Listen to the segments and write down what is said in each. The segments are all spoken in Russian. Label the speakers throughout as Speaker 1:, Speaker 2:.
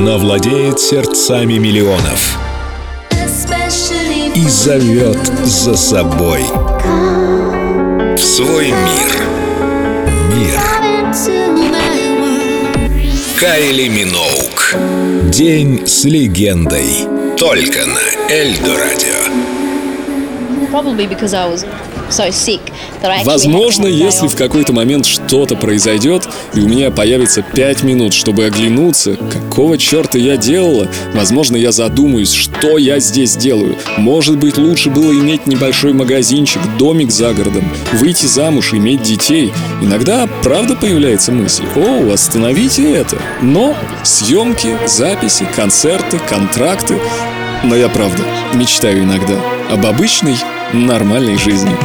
Speaker 1: Она владеет сердцами миллионов и зовет за собой в свой мир. Мир. Кайли Миноук. День с легендой. Только на Эльдо Радио.
Speaker 2: Возможно, если в какой-то момент что-то произойдет, и у меня появится пять минут, чтобы оглянуться, какого черта я делала, возможно, я задумаюсь, что я здесь делаю. Может быть, лучше было иметь небольшой магазинчик, домик за городом, выйти замуж, иметь детей. Иногда, правда, появляется мысль, о, остановите это. Но съемки, записи, концерты, контракты. Но я, правда, мечтаю иногда об обычной, нормальной жизни.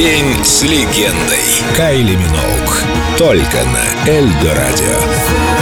Speaker 1: День с легендой. Кайли Миноук. Только на Эльдо Радио.